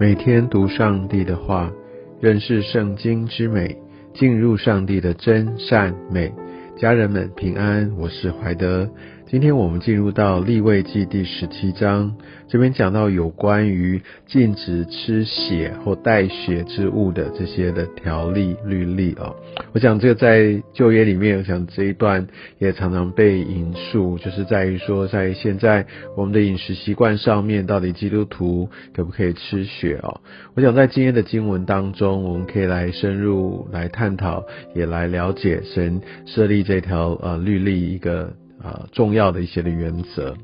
每天读上帝的话，认识圣经之美，进入上帝的真善美。家人们平安，我是怀德。今天我们进入到立位记第十七章，这边讲到有关于禁止吃血或带血之物的这些的条例律例哦。我想这个在旧约里面，我想这一段也常常被引述，就是在于说，在现在我们的饮食习惯上面，到底基督徒可不可以吃血哦？我想在今天的经文当中，我们可以来深入来探讨，也来了解神设立这条呃律例一个。啊，重要的一些的原则。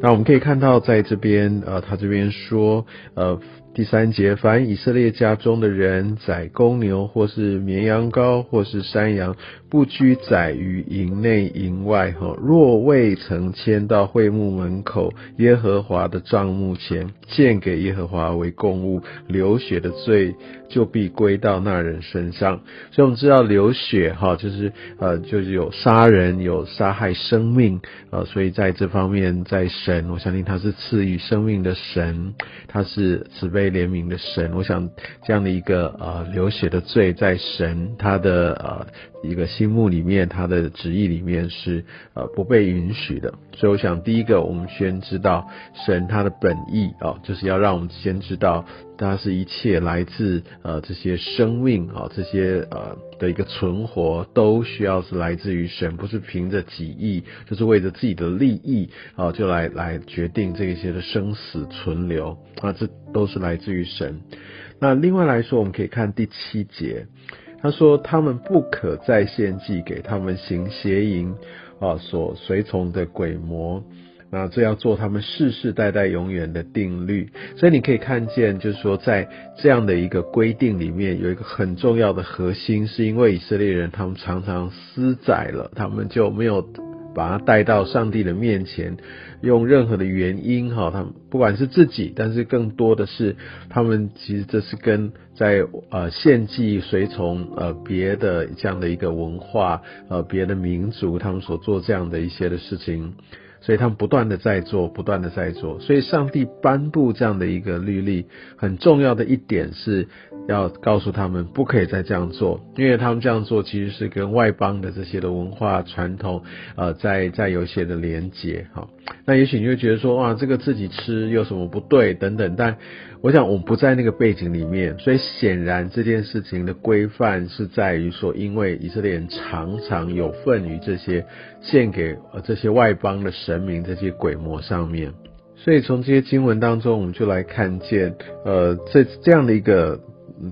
那我们可以看到，在这边，呃，他这边说，呃。第三节，凡以色列家中的人宰公牛，或是绵羊羔，或是山羊，不拘宰于营内营外。哈，若未曾迁到会幕门口耶和华的帐幕前，献给耶和华为供物，流血的罪就必归到那人身上。所以我们知道流血，哈，就是呃，就是有杀人，有杀害生命，呃，所以在这方面，在神，我相信他是赐予生命的神，他是慈悲。被怜悯的神，我想这样的一个呃流血的罪，在神他的呃一个心目里面，他的旨意里面是呃不被允许的。所以我想，第一个我们先知道神他的本意啊，就是要让我们先知道，他是一切来自呃这些生命啊，这些呃的一个存活，都需要是来自于神，不是凭着己意，就是为着自己的利益啊，就来来决定这些的生死存留啊，这都是来自于神。那另外来说，我们可以看第七节，他说他们不可再献祭给他们行邪淫。啊，所随从的鬼魔，那这要做他们世世代代永远的定律。所以你可以看见，就是说，在这样的一个规定里面，有一个很重要的核心，是因为以色列人他们常常私宰了，他们就没有把他带到上帝的面前，用任何的原因哈，他们不管是自己，但是更多的是他们其实这是跟。在呃献祭随从呃别的这样的一个文化呃别的民族他们所做这样的一些的事情，所以他们不断的在做，不断的在做。所以上帝颁布这样的一个律例，很重要的一点是要告诉他们不可以再这样做，因为他们这样做其实是跟外邦的这些的文化传统呃在在有些的连结哈。那也许你会觉得说哇这个自己吃有什么不对等等，但。我想我们不在那个背景里面，所以显然这件事情的规范是在于说，因为以色列人常常有份于这些献给呃这些外邦的神明、这些鬼魔上面，所以从这些经文当中，我们就来看见，呃，这这样的一个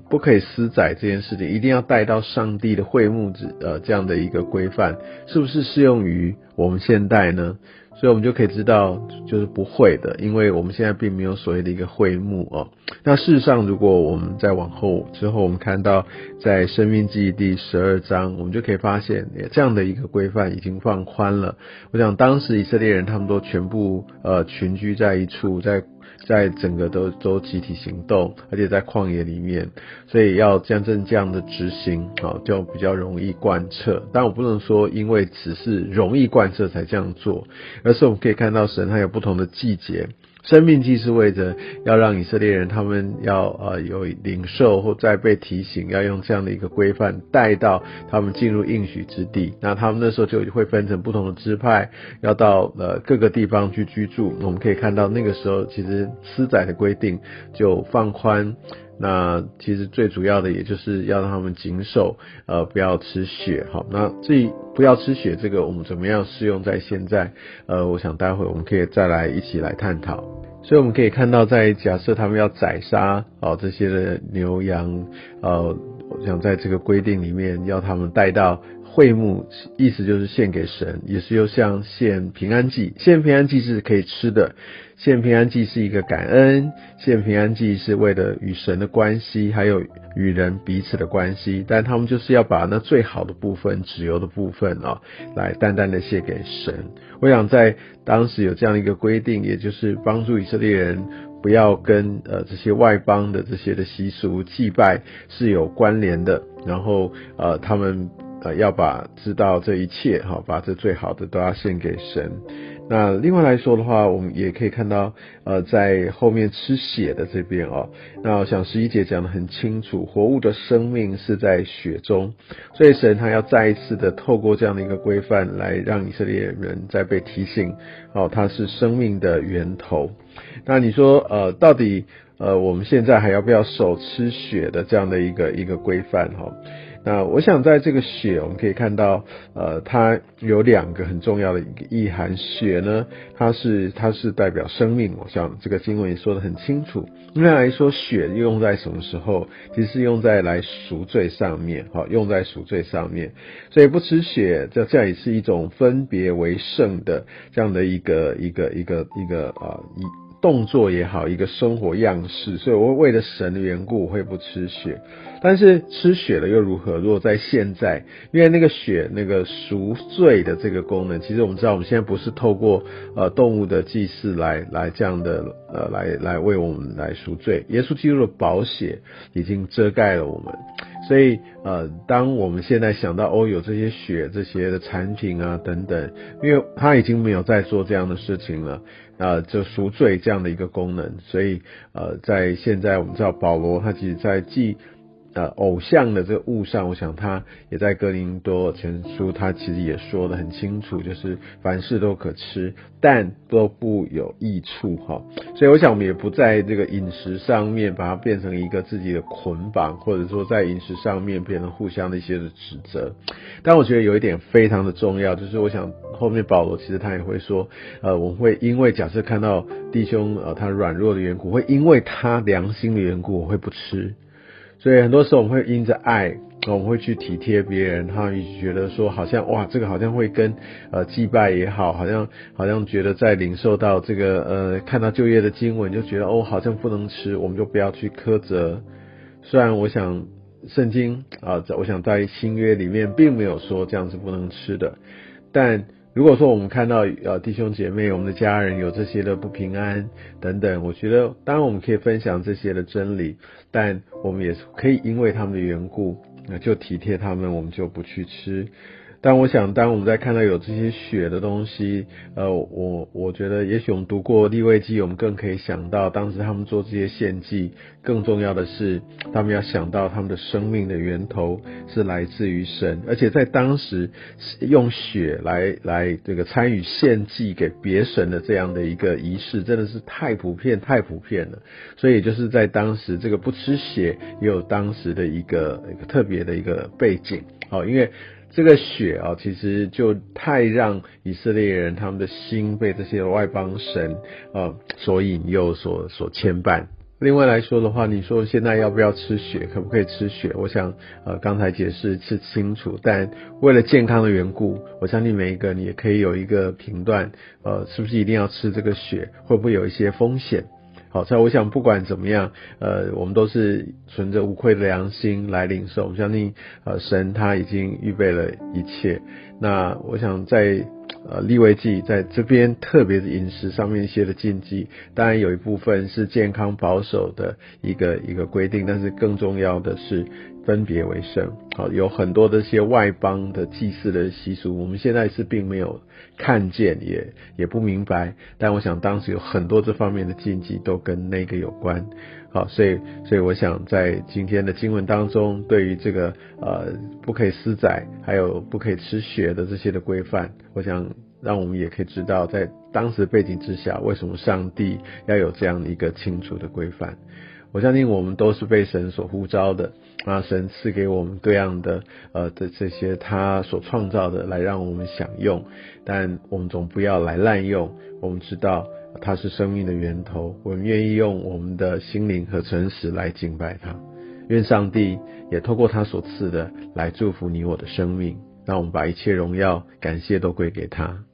不可以私宰这件事情，一定要带到上帝的会幕之呃这样的一个规范，是不是适用于我们现代呢？所以我们就可以知道，就是不会的，因为我们现在并没有所谓的一个会幕哦。那事实上，如果我们再往后之后，我们看到在生命记第十二章，我们就可以发现，这样的一个规范已经放宽了。我想当时以色列人他们都全部呃群居在一处，在。在整个都都集体行动，而且在旷野里面，所以要真正这样的执行，啊就比较容易贯彻。但我不能说因为只是容易贯彻才这样做，而是我们可以看到神还有不同的季节。生命记是为着要让以色列人他们要呃有领受或再被提醒，要用这样的一个规范带到他们进入应许之地。那他们那时候就会分成不同的支派，要到呃各个地方去居住。我们可以看到那个时候其实私宰的规定就放宽。那其实最主要的也就是要让他们谨守，呃，不要吃血。好，那至于不要吃血这个，我们怎么样适用在现在？呃，我想待会我们可以再来一起来探讨。所以我们可以看到，在假设他们要宰杀哦这些的牛羊，呃，我想在这个规定里面要他们带到会幕，意思就是献给神，也是又像献平安祭，献平安祭是可以吃的。献平安祭是一个感恩，献平安祭是为了与神的关系，还有与人彼此的关系。但他们就是要把那最好的部分、脂油的部分啊，来淡淡的献给神。我想在当时有这样一个规定，也就是帮助以色列人不要跟呃这些外邦的这些的习俗祭拜是有关联的。然后呃他们呃要把知道这一切哈，把这最好的都要献给神。那另外来说的话，我们也可以看到，呃，在后面吃血的这边哦，那我想十一节讲的很清楚，活物的生命是在血中，所以神他要再一次的透过这样的一个规范，来让以色列人再被提醒，哦，它是生命的源头。那你说，呃，到底，呃，我们现在还要不要守吃血的这样的一个一个规范？哈？那我想在这个血，我们可以看到，呃，它有两个很重要的一个意涵。血呢，它是它是代表生命。我想这个经文也说得很清楚。另外来说，血用在什么时候？其实是用在来赎罪上面，哈，用在赎罪上面。所以不吃血，这这样也是一种分别为圣的这样的一个一个一个一个啊一。动作也好，一个生活样式，所以我为了神的缘故，我会不吃血。但是吃血了又如何？如果在现在，因为那个血那个赎罪的这个功能，其实我们知道，我们现在不是透过呃动物的祭祀来来这样的呃来来为我们来赎罪。耶稣基督的宝血已经遮盖了我们，所以呃，当我们现在想到哦有这些血这些的产品啊等等，因为他已经没有在做这样的事情了。啊，就赎罪这样的一个功能，所以呃，在现在我们知道保罗他其实在记。呃，偶像的这个物上，我想他也在哥林多前书，他其实也说的很清楚，就是凡事都可吃，但都不有益处哈。所以我想我们也不在这个饮食上面把它变成一个自己的捆绑，或者说在饮食上面变成互相的一些的指责。但我觉得有一点非常的重要，就是我想后面保罗其实他也会说，呃，我会因为假设看到弟兄呃他软弱的缘故，会因为他良心的缘故，我会不吃。所以很多时候我们会因着爱，我们会去体贴别人，哈，觉得说好像哇，这个好像会跟呃祭拜也好，好像好像觉得在领受到这个呃看到就业的经文，就觉得哦好像不能吃，我们就不要去苛责。虽然我想圣经啊，我想在新约里面并没有说这样是不能吃的，但。如果说我们看到呃弟兄姐妹、我们的家人有这些的不平安等等，我觉得当然我们可以分享这些的真理，但我们也可以因为他们的缘故，那就体贴他们，我们就不去吃。但我想，当我们在看到有这些血的东西，呃，我我觉得，也许我们读过立位记，我们更可以想到，当时他们做这些献祭，更重要的是，他们要想到他们的生命的源头是来自于神，而且在当时用血来来这个参与献祭给别神的这样的一个仪式，真的是太普遍太普遍了。所以就是在当时，这个不吃血也有当时的一个一个特别的一个背景，好，因为。这个血啊，其实就太让以色列人他们的心被这些外邦神啊所引诱、所所牵绊。另外来说的话，你说现在要不要吃血？可不可以吃血？我想呃刚才解释是清楚，但为了健康的缘故，我相信每一个你也可以有一个评断，呃，是不是一定要吃这个血？会不会有一些风险？好，所以我想不管怎么样，呃，我们都是存着无愧的良心来领受。我们相信，呃，神他已经预备了一切。那我想在呃立位记在这边特别的饮食上面一些的禁忌，当然有一部分是健康保守的一个一个规定，但是更重要的是。分别为圣，好，有很多这些外邦的祭祀的习俗，我们现在是并没有看见，也也不明白。但我想当时有很多这方面的禁忌都跟那个有关，好，所以所以我想在今天的经文当中，对于这个呃不可以私宰，还有不可以吃血的这些的规范，我想让我们也可以知道，在当时背景之下，为什么上帝要有这样的一个清楚的规范。我相信我们都是被神所呼召的啊，神赐给我们各样的呃的这些他所创造的来让我们享用，但我们总不要来滥用。我们知道它是生命的源头，我们愿意用我们的心灵和诚实来敬拜他。愿上帝也透过他所赐的来祝福你我的生命，让我们把一切荣耀感谢都归给他。